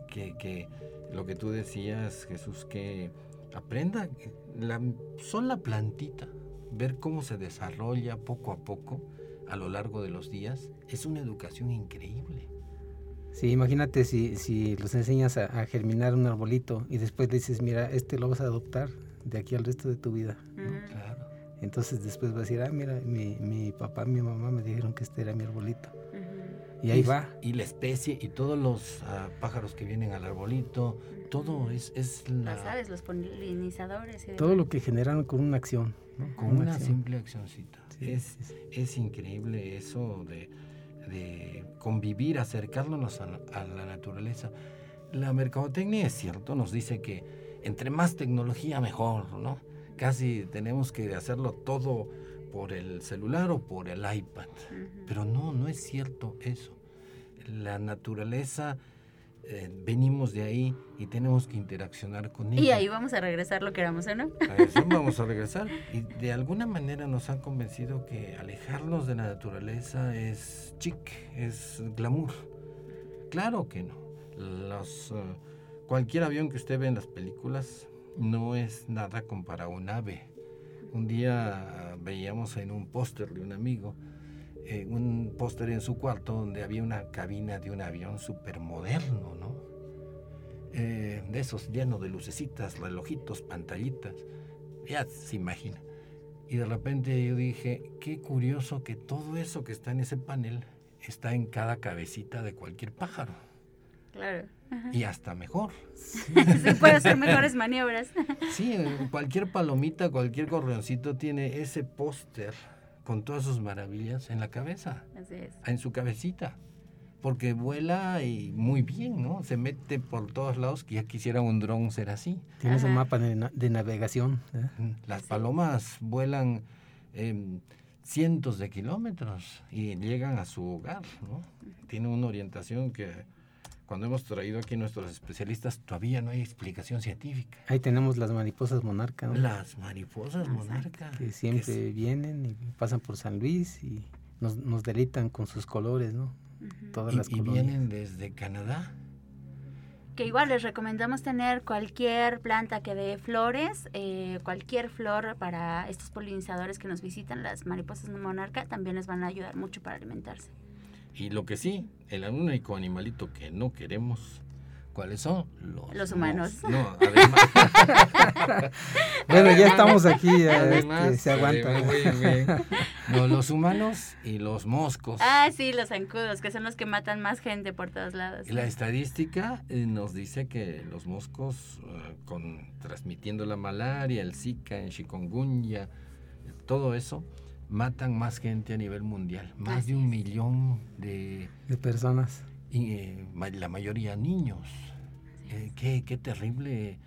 Que, que lo que tú decías, Jesús, que aprenda la sola plantita ver cómo se desarrolla poco a poco a lo largo de los días, es una educación increíble. Sí, imagínate si, si los enseñas a, germinar un arbolito y después le dices, mira, este lo vas a adoptar de aquí al resto de tu vida. Claro. Entonces después vas a decir, ah, mira, mi, mi papá, mi mamá me dijeron que este era mi arbolito. Y ahí va. Y la especie y todos los ah, pájaros que vienen al arbolito, todo es, es la... Las aves, los polinizadores. todo lo que generan con una acción. Con una, simple accioncita. es, es increíble eso de, de convivir, acercarnos a, a, la naturaleza. La mercadotecnia es cierto, nos dice que entre más tecnología mejor, ¿no? Casi tenemos que hacerlo todo por el celular o por el iPad. Pero no, no es cierto eso. La naturaleza, eh, venimos de ahí y tenemos que interaccionar con ella. Y ahí vamos a regresar lo que éramos, ¿no? A eso vamos a regresar. Y de alguna manera nos han convencido que alejarnos de la naturaleza es chic, es glamour. Claro que no. Los, eh, cualquier avión que usted ve en las películas no es nada comparado a un ave un día veíamos en un póster de un amigo, eh, un póster en su cuarto donde había una cabina de un avión súper moderno, ¿no? Eh, de esos llenos de lucecitas, relojitos, pantallitas, ya se imagina. Y de repente yo dije, qué curioso que todo eso que está en ese panel está en cada cabecita de cualquier pájaro. Claro. Y hasta mejor. Se puede hacer mejores maniobras. sí, cualquier palomita, cualquier gorrioncito tiene ese póster con todas sus maravillas en la cabeza. Así es. En su cabecita. Porque vuela y muy bien, ¿no? Se mete por todos lados, que ya quisiera un dron ser así. Tienes un mapa de, navegación. ¿eh? Las palomas vuelan em, cientos de kilómetros y llegan a su hogar, ¿no? Tiene una orientación que cuando hemos traído aquí nuestros especialistas, todavía no hay explicación científica. Ahí tenemos las mariposas monarca. Las mariposas monarca. Que siempre vienen y pasan por San Luis y nos, nos deleitan con sus colores, ¿no? Todas las y vienen desde Canadá. Que igual les recomendamos tener cualquier planta que dé flores, eh, cualquier flor para estos polinizadores que nos visitan, las mariposas monarca, también les van a ayudar mucho para alimentarse. Y lo que sí, el único animalito que no queremos, ¿cuáles son? Los, humanos. no, además. bueno, ya estamos aquí, este, se aguanta. No, los humanos y los moscos. Ah, sí, los zancudos, que son los que matan más gente por todos lados. La estadística eh, nos dice que los moscos, eh, con transmitiendo la malaria, el Zika, el chikungunya, todo eso, matan más gente a nivel mundial, más de un millón de, personas. Y eh, la mayoría niños. Eh, qué, qué, terrible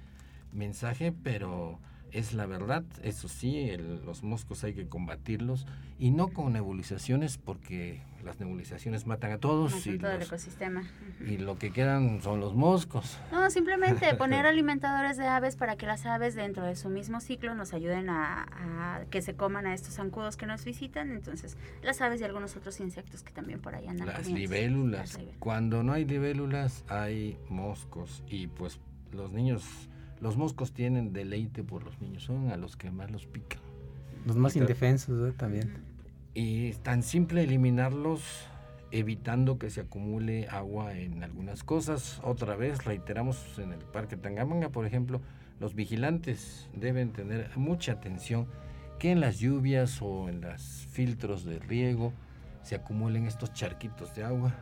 mensaje, pero es la verdad. Eso sí, los moscos hay que combatirlos y no con nebulizaciones porque las nebulizaciones matan a todos. y todo el ecosistema. Y lo que quedan son los moscos. No, simplemente poner alimentadores de aves para que las aves dentro de su mismo ciclo nos ayuden a, que se coman a estos zancudos que nos visitan. Entonces, las aves y algunos otros insectos que también por ahí andan. Las libélulas. Cuando no hay libélulas, hay moscos. Y pues los niños, los moscos tienen deleite por los niños, son a los que más los pican. Los más indefensos también. Y es tan simple eliminarlos evitando que se acumule agua en algunas cosas. Otra vez, reiteramos en el Parque Tangamanga, por ejemplo, los vigilantes deben tener mucha atención que en las lluvias o en los filtros de riego se acumulen estos charquitos de agua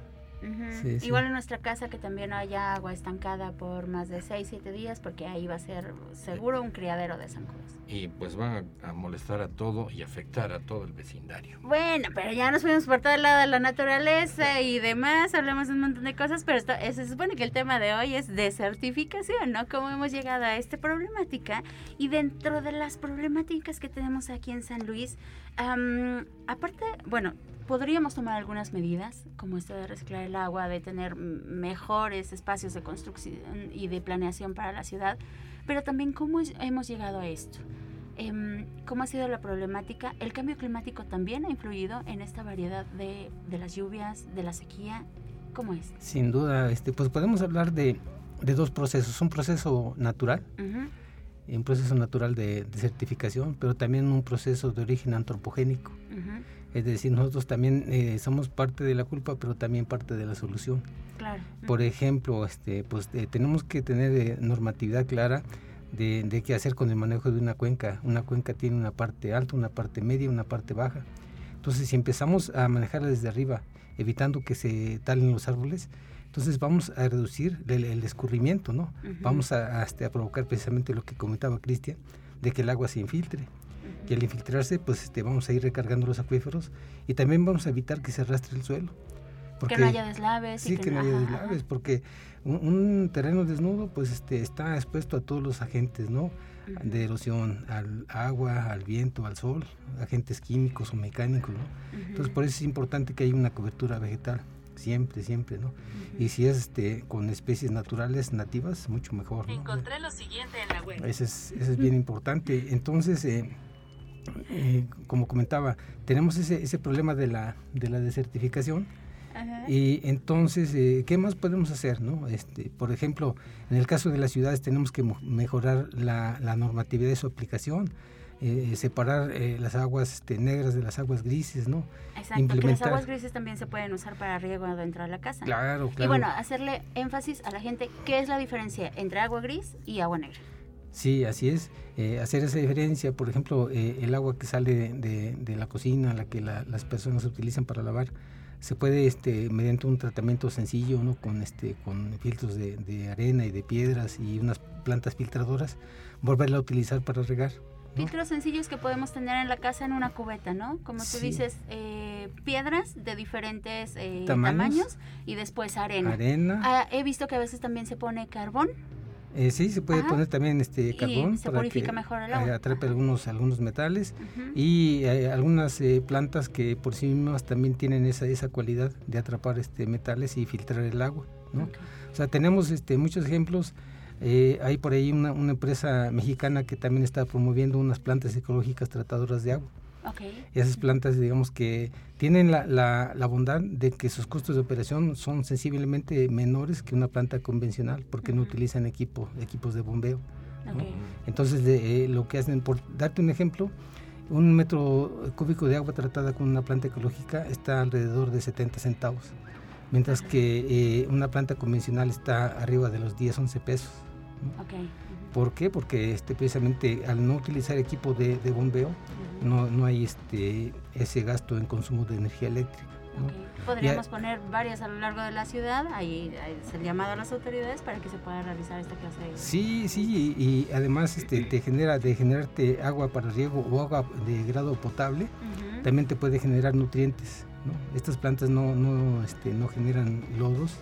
Igual en nuestra casa que también haya agua estancada por más de 6, 7 días porque ahí va a ser seguro un criadero de zancudos. Y pues va a molestar a todo y afectar a todo el vecindario. Bueno, pero ya nos fuimos por todo el lado de la naturaleza y demás, hablamos de un montón de cosas, pero esto, se supone que el tema de hoy es desertificación, ¿no? Cómo hemos llegado a esta problemática y dentro de las problemáticas que tenemos aquí en San Luis, aparte, bueno, podríamos tomar algunas medidas, como esto de reciclar el agua, de tener mejores espacios de construcción y de planeación para la ciudad, pero también cómo hemos llegado a esto. Em, ¿Cómo ha sido la problemática? El cambio climático también ha influido en esta variedad de, de las lluvias, de la sequía. ¿Cómo es? Sin duda, este, pues podemos hablar de, de dos procesos. Un proceso natural, un proceso natural de, certificación, pero también un proceso de origen antropogénico. Es decir, nosotros también eh, somos parte de la culpa, pero también parte de la solución. Claro. Por ejemplo, este, pues eh, tenemos que tener eh, normatividad clara de, de, qué hacer con el manejo de una cuenca. Una cuenca tiene una parte alta, una parte media, una parte baja. Entonces, si empezamos a manejarla desde arriba, evitando que se talen los árboles, entonces vamos a reducir el, escurrimiento, ¿no? Vamos a, este, a, provocar precisamente lo que comentaba Cristian, de que el agua se infiltre y al infiltrarse, pues este, vamos a ir recargando los acuíferos y también vamos a evitar que se arrastre el suelo. Porque, que no haya deslaves. Sí, que, no haya deslaves, porque un, terreno desnudo pues este, está expuesto a todos los agentes, ¿no? De erosión, al agua, al viento, al sol, agentes químicos o mecánicos, ¿no? Entonces por eso es importante que haya una cobertura vegetal, siempre, siempre, ¿no? Y si es este, con especies naturales, nativas, mucho mejor. Encontré lo siguiente en la web. Eso es, eso es bien importante. Entonces, eh, eh, como comentaba, tenemos ese, ese problema de la, de la desertificación. Y entonces, eh, ¿qué más podemos hacer? No? Este, por ejemplo, en el caso de las ciudades tenemos que mejorar la, la normatividad de su aplicación, eh, separar las aguas este, negras de las aguas grises, ¿no? Exacto, que las aguas grises también se pueden usar para riego dentro de la casa. Claro, claro. Y bueno, hacerle énfasis a la gente, ¿qué es la diferencia entre agua gris y agua negra? Sí, así es. Eh, hacer esa diferencia, por ejemplo, eh, el agua que sale de, la cocina, la que las personas utilizan para lavar, se puede, este, mediante un tratamiento sencillo, ¿no? con, este, con filtros de, arena y de piedras y unas plantas filtradoras, volverla a utilizar para regar. Filtros sencillos que podemos tener en la casa en una cubeta, ¿no? Como tú dices, eh, piedras de diferentes tamaños. y después arena. Arena. Ah, he visto que a veces también se pone carbón eh, sí, se puede poner también este carbón para que mejor el agua. atrape algunos, algunos metales y hay algunas eh, plantas que por sí mismas también tienen esa, esa cualidad de atrapar este metales y filtrar el agua. ¿no? O sea, tenemos este, muchos ejemplos. Eh, hay por ahí una, una empresa mexicana que también está promoviendo unas plantas ecológicas tratadoras de agua. Y esas plantas, digamos que tienen la, la, bondad de que sus costos de operación son sensiblemente menores que una planta convencional porque no utilizan equipo, equipos de bombeo. Entonces, eh, lo que hacen, por darte un ejemplo, un metro cúbico de agua tratada con una planta ecológica está alrededor de 70 centavos, mientras que eh, una planta convencional está arriba de los 10, 11 pesos. ¿Por qué? Porque este, precisamente al no utilizar equipo de, bombeo, no, no, hay este, ese gasto en consumo de energía eléctrica. Podríamos poner varias a lo largo de la ciudad, ahí es el llamado a las autoridades para que se pueda realizar esta clase de... Sí, sí, y, además este, te genera, de generarte agua para riego o agua de grado potable, también te puede generar nutrientes. Estas plantas no, no, este, no generan lodos,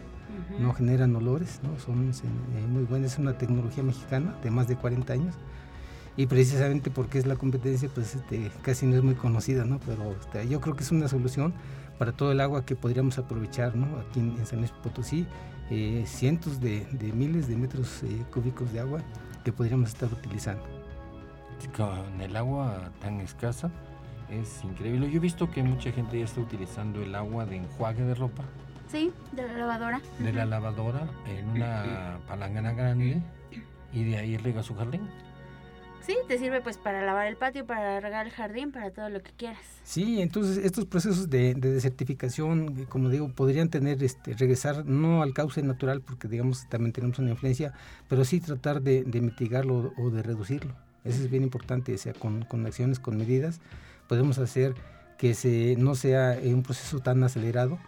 no generan olores, ¿no? son eh, muy buenas, es una tecnología mexicana de más de 40 años y precisamente porque es la competencia pues este, casi no es muy conocida, ¿no? pero este, yo creo que es una solución para todo el agua que podríamos aprovechar ¿no? aquí en, San Luis Potosí, eh, cientos de, miles de metros eh, cúbicos de agua que podríamos estar utilizando. Con el agua tan escasa es increíble. Yo he visto que mucha gente ya está utilizando el agua de enjuague de ropa Sí, de la lavadora. De la lavadora en una palangana grande y de ahí riega su jardín. Sí, te sirve pues para lavar el patio, para regar el jardín, para todo lo que quieras. Sí, entonces estos procesos de, desertificación, eh, como digo, podrían tener, este, regresar no al cauce natural, porque digamos también tenemos una influencia, pero sí tratar de, mitigarlo o de reducirlo. Eso es bien importante, o sea, con, con acciones, con medidas, podemos hacer que se, no sea un proceso tan acelerado,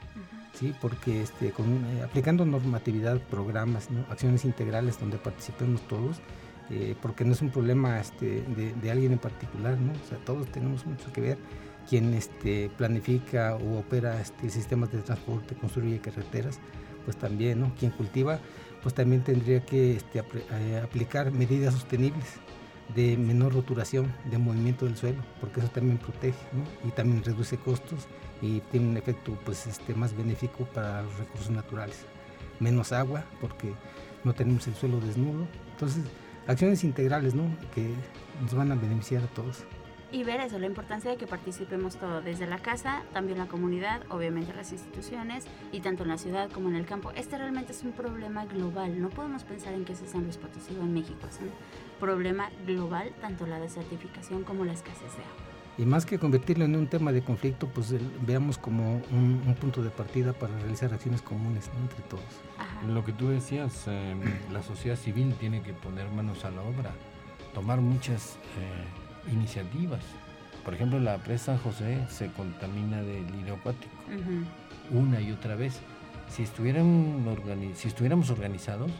sí, porque este, eh, aplicando normatividad, programas, acciones integrales donde participemos todos, eh, porque no es un problema este, de, alguien en particular, ¿no? O sea, todos tenemos mucho que ver. Quien este, planifica o opera este, sistemas de transporte, construye carreteras, pues también, ¿no? Quien cultiva, pues también tendría que este, eh, aplicar medidas sostenibles de menor roturación, de movimiento del suelo, porque eso también protege, ¿no? Y también reduce costos y tiene un efecto pues este más benéfico para los recursos naturales. Menos agua porque no tenemos el suelo desnudo. Entonces, acciones integrales, ¿no? Que nos van a beneficiar a todos. Y ver eso, la importancia de que participemos todo, desde la casa, también la comunidad, obviamente las instituciones, y tanto en la ciudad como en el campo. Este realmente es un problema global, no podemos pensar en que es San Luis Potosí o en México, un problema global, tanto la desertificación como la escasez de agua. Y más que convertirlo en un tema de conflicto, pues veamos como un, punto de partida para realizar acciones comunes entre todos. Lo que tú decías, em, la sociedad civil tiene que poner manos a la obra, tomar muchas eh, iniciativas. Por ejemplo, la presa San José se contamina del lirio acuático una y otra vez. Si, estuvieran si estuviéramos organizados,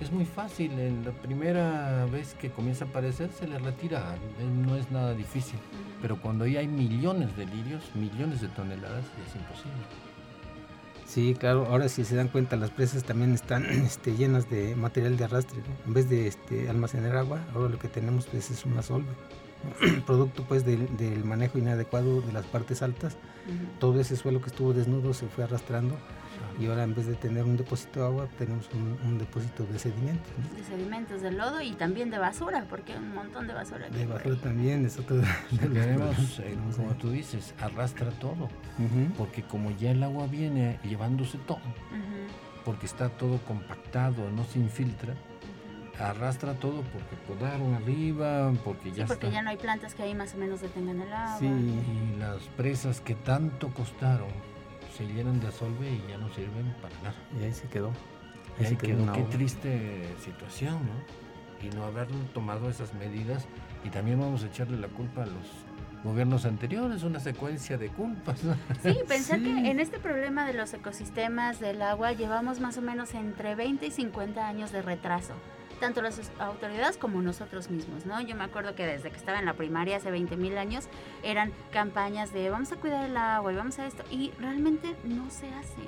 es muy fácil. En la primera vez que comienza a aparecer, se le retira. No es nada difícil. Pero cuando ya hay millones de lirios, millones de toneladas, es imposible. Sí, claro. Ahora si se dan cuenta, las presas también están este, llenas de material de arrastre. En vez de este, almacenar agua, ahora lo que tenemos pues, es una solve. Producto pues del, manejo inadecuado de las partes altas. Todo ese suelo que estuvo desnudo se fue arrastrando y ahora en vez de tener un depósito de agua, tenemos un, depósito de sedimentos. De sedimentos, de lodo y también de basura, porque un montón de basura. De basura también, eso todo. Tenemos, eh, como tú dices, arrastra todo, porque como ya el agua viene llevándose todo, porque está todo compactado, no se infiltra, arrastra todo porque podaron arriba, porque ya porque ya no hay plantas que ahí más o menos detengan el agua. Sí, y las presas que tanto costaron se llenan de asolve y ya no sirven para nada. Y ahí se quedó. Ahí, se quedó. Qué triste situación, ¿no? Y no haber tomado esas medidas. Y también vamos a echarle la culpa a los gobiernos anteriores, una secuencia de culpas. Sí, pensar que en este problema de los ecosistemas del agua llevamos más o menos entre 20 y 50 años de retraso tanto las autoridades como nosotros mismos, ¿no? Yo me acuerdo que desde que estaba en la primaria hace 20 mil años eran campañas de vamos a cuidar el agua y vamos a esto y realmente no se hace.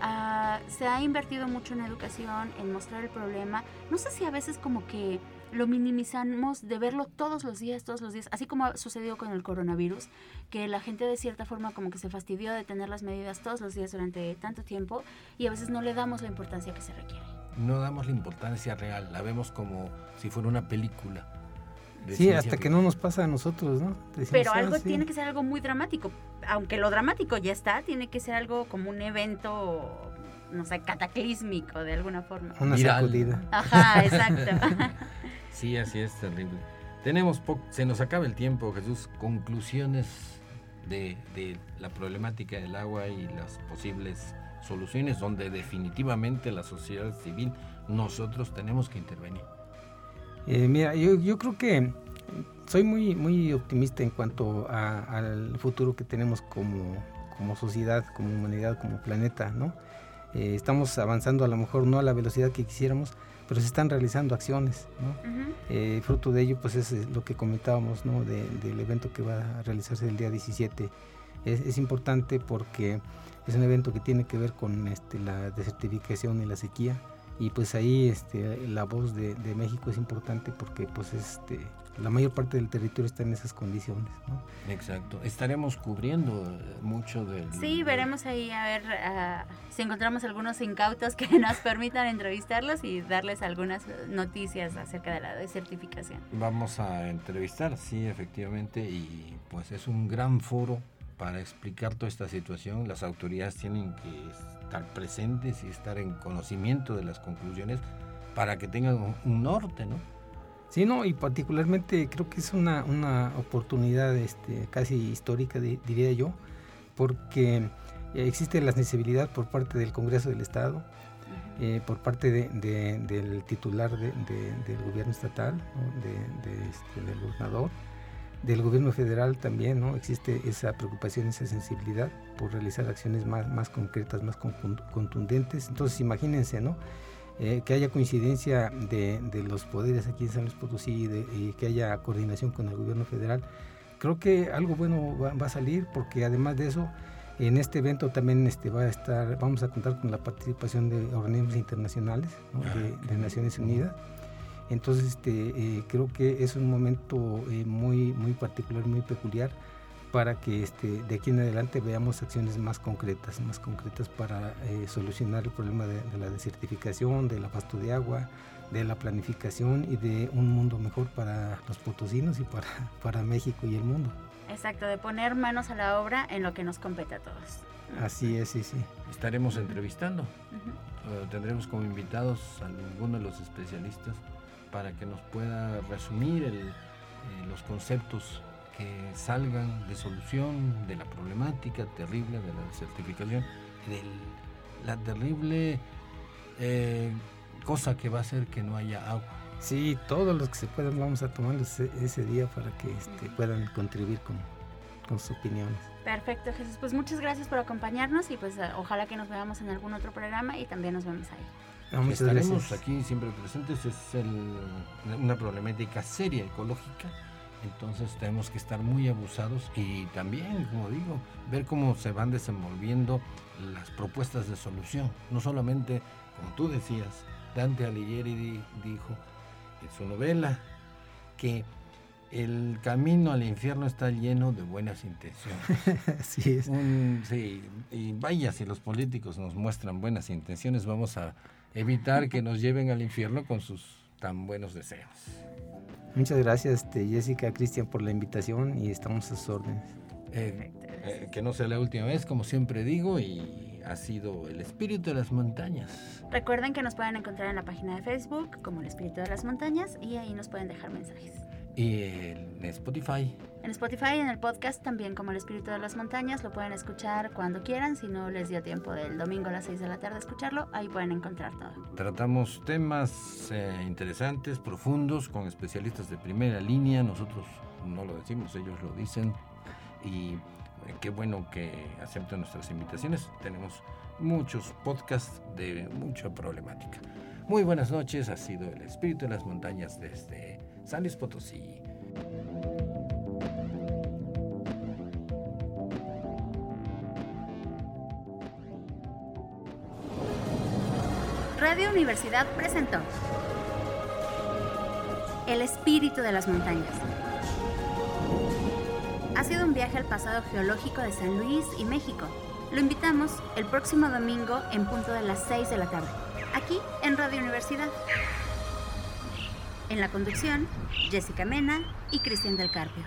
Ah, se ha invertido mucho en educación, en mostrar el problema. No sé si a veces como que lo minimizamos de verlo todos los días, todos los días, así como ha sucedido con el coronavirus, que la gente de cierta forma como que se fastidió de tener las medidas todos los días durante tanto tiempo y a veces no le damos la importancia que se requiere no damos la importancia real, la vemos como si fuera una película. Sí, hasta que no nos pasa a nosotros, ¿no? Pero ah, algo tiene que ser algo muy dramático. Aunque lo dramático ya está, tiene que ser algo como un evento, no sé, cataclísmico de alguna forma. Una sacudida. Ajá, exacto. sí, así es terrible. Tenemos se nos acaba el tiempo, Jesús. Conclusiones de, de la problemática del agua y las posibles soluciones donde definitivamente la sociedad civil, nosotros tenemos que intervenir. Eh, mira, yo, creo que soy muy, muy optimista en cuanto al futuro que tenemos como, como sociedad, como humanidad, como planeta, ¿no? Eh, estamos avanzando a lo mejor no a la velocidad que quisiéramos, pero se están realizando acciones, eh, fruto de ello, pues es lo que comentábamos, ¿no? del evento que va a realizarse el día 17. Es, es importante porque es un evento que tiene que ver con este, la desertificación y la sequía y pues ahí este, la voz de, México es importante porque pues este, la mayor parte del territorio está en esas condiciones. ¿no? Exacto, estaremos cubriendo mucho del... Sí, veremos ahí a ver si encontramos algunos incautos que nos permitan entrevistarlos y darles algunas noticias acerca de la desertificación. Vamos a entrevistar, sí, efectivamente, y pues es un gran foro para explicar toda esta situación, las autoridades tienen que estar presentes y estar en conocimiento de las conclusiones para que tengan un norte, ¿no? Sí, no, y particularmente creo que es una, una oportunidad este, casi histórica, diría yo, porque existe la sensibilidad por parte del Congreso del Estado, eh, por parte del titular del gobierno estatal, este, del gobernador, del gobierno federal también, ¿no? Existe esa preocupación, esa sensibilidad por realizar acciones más, más concretas, más contundentes. Entonces, imagínense, ¿no? Eh, que haya coincidencia de, de, los poderes aquí en San Luis Potosí y que haya coordinación con el gobierno federal. Creo que algo bueno va, a salir porque además de eso, en este evento también este, va a estar, vamos a contar con la participación de organismos internacionales ah, de, Naciones Unidas. Entonces, este, eh, creo que es un momento eh, muy, muy particular, muy peculiar para que este, de aquí en adelante veamos acciones más concretas, más concretas para eh, solucionar el problema de, la desertificación, del abasto de agua, de la planificación y de un mundo mejor para los potosinos y para, para México y el mundo. Exacto, de poner manos a la obra en lo que nos compete a todos. Así es, sí, sí. Estaremos entrevistando. Tendremos como invitados a alguno de los especialistas para que nos pueda resumir el, eh, los conceptos que salgan de solución de la problemática terrible de la desertificación, de la terrible eh, cosa que va a hacer que no haya agua. Sí, todos los que se puedan vamos a tomar ese, día para que este, puedan contribuir con, con sus opiniones. Perfecto, Jesús. Pues muchas gracias por acompañarnos y pues eh, ojalá que nos veamos en algún otro programa y también nos vemos ahí. Estaremos aquí siempre presentes, es una problemática seria ecológica, entonces tenemos que estar muy abusados y también, como digo, ver cómo se van desenvolviendo las propuestas de solución, no solamente, como tú decías, Dante Alighieri dijo en su novela que el camino al infierno está lleno de buenas intenciones. Así es. sí, y vaya, si los políticos nos muestran buenas intenciones, vamos a evitar que nos lleven al infierno con sus tan buenos deseos. Muchas gracias, este, Jessica, Cristian, por la invitación y estamos a sus órdenes. Eh, eh, que no sea la última vez, como siempre digo, y ha sido el espíritu de las montañas. Recuerden que nos pueden encontrar en la página de Facebook como el espíritu de las montañas y ahí nos pueden dejar mensajes. Y en Spotify. En Spotify, en el podcast también como el espíritu de las montañas, lo pueden escuchar cuando quieran, si no les dio tiempo del domingo a las 6 de la tarde escucharlo, ahí pueden encontrar todo. Tratamos temas eh, interesantes, profundos, con especialistas de primera línea, nosotros no lo decimos, ellos lo dicen y qué bueno que acepten nuestras invitaciones. Tenemos muchos podcasts de mucha problemática. Muy buenas noches, ha sido el espíritu de las montañas desde San Luis Potosí. Radio Universidad presentó El espíritu de las montañas ha sido un viaje al pasado geológico de San Luis y México. Lo invitamos el próximo domingo en punto de las 6 de la tarde, aquí en Radio Universidad. En la conducción, Jessica Mena y Cristian del Carpio.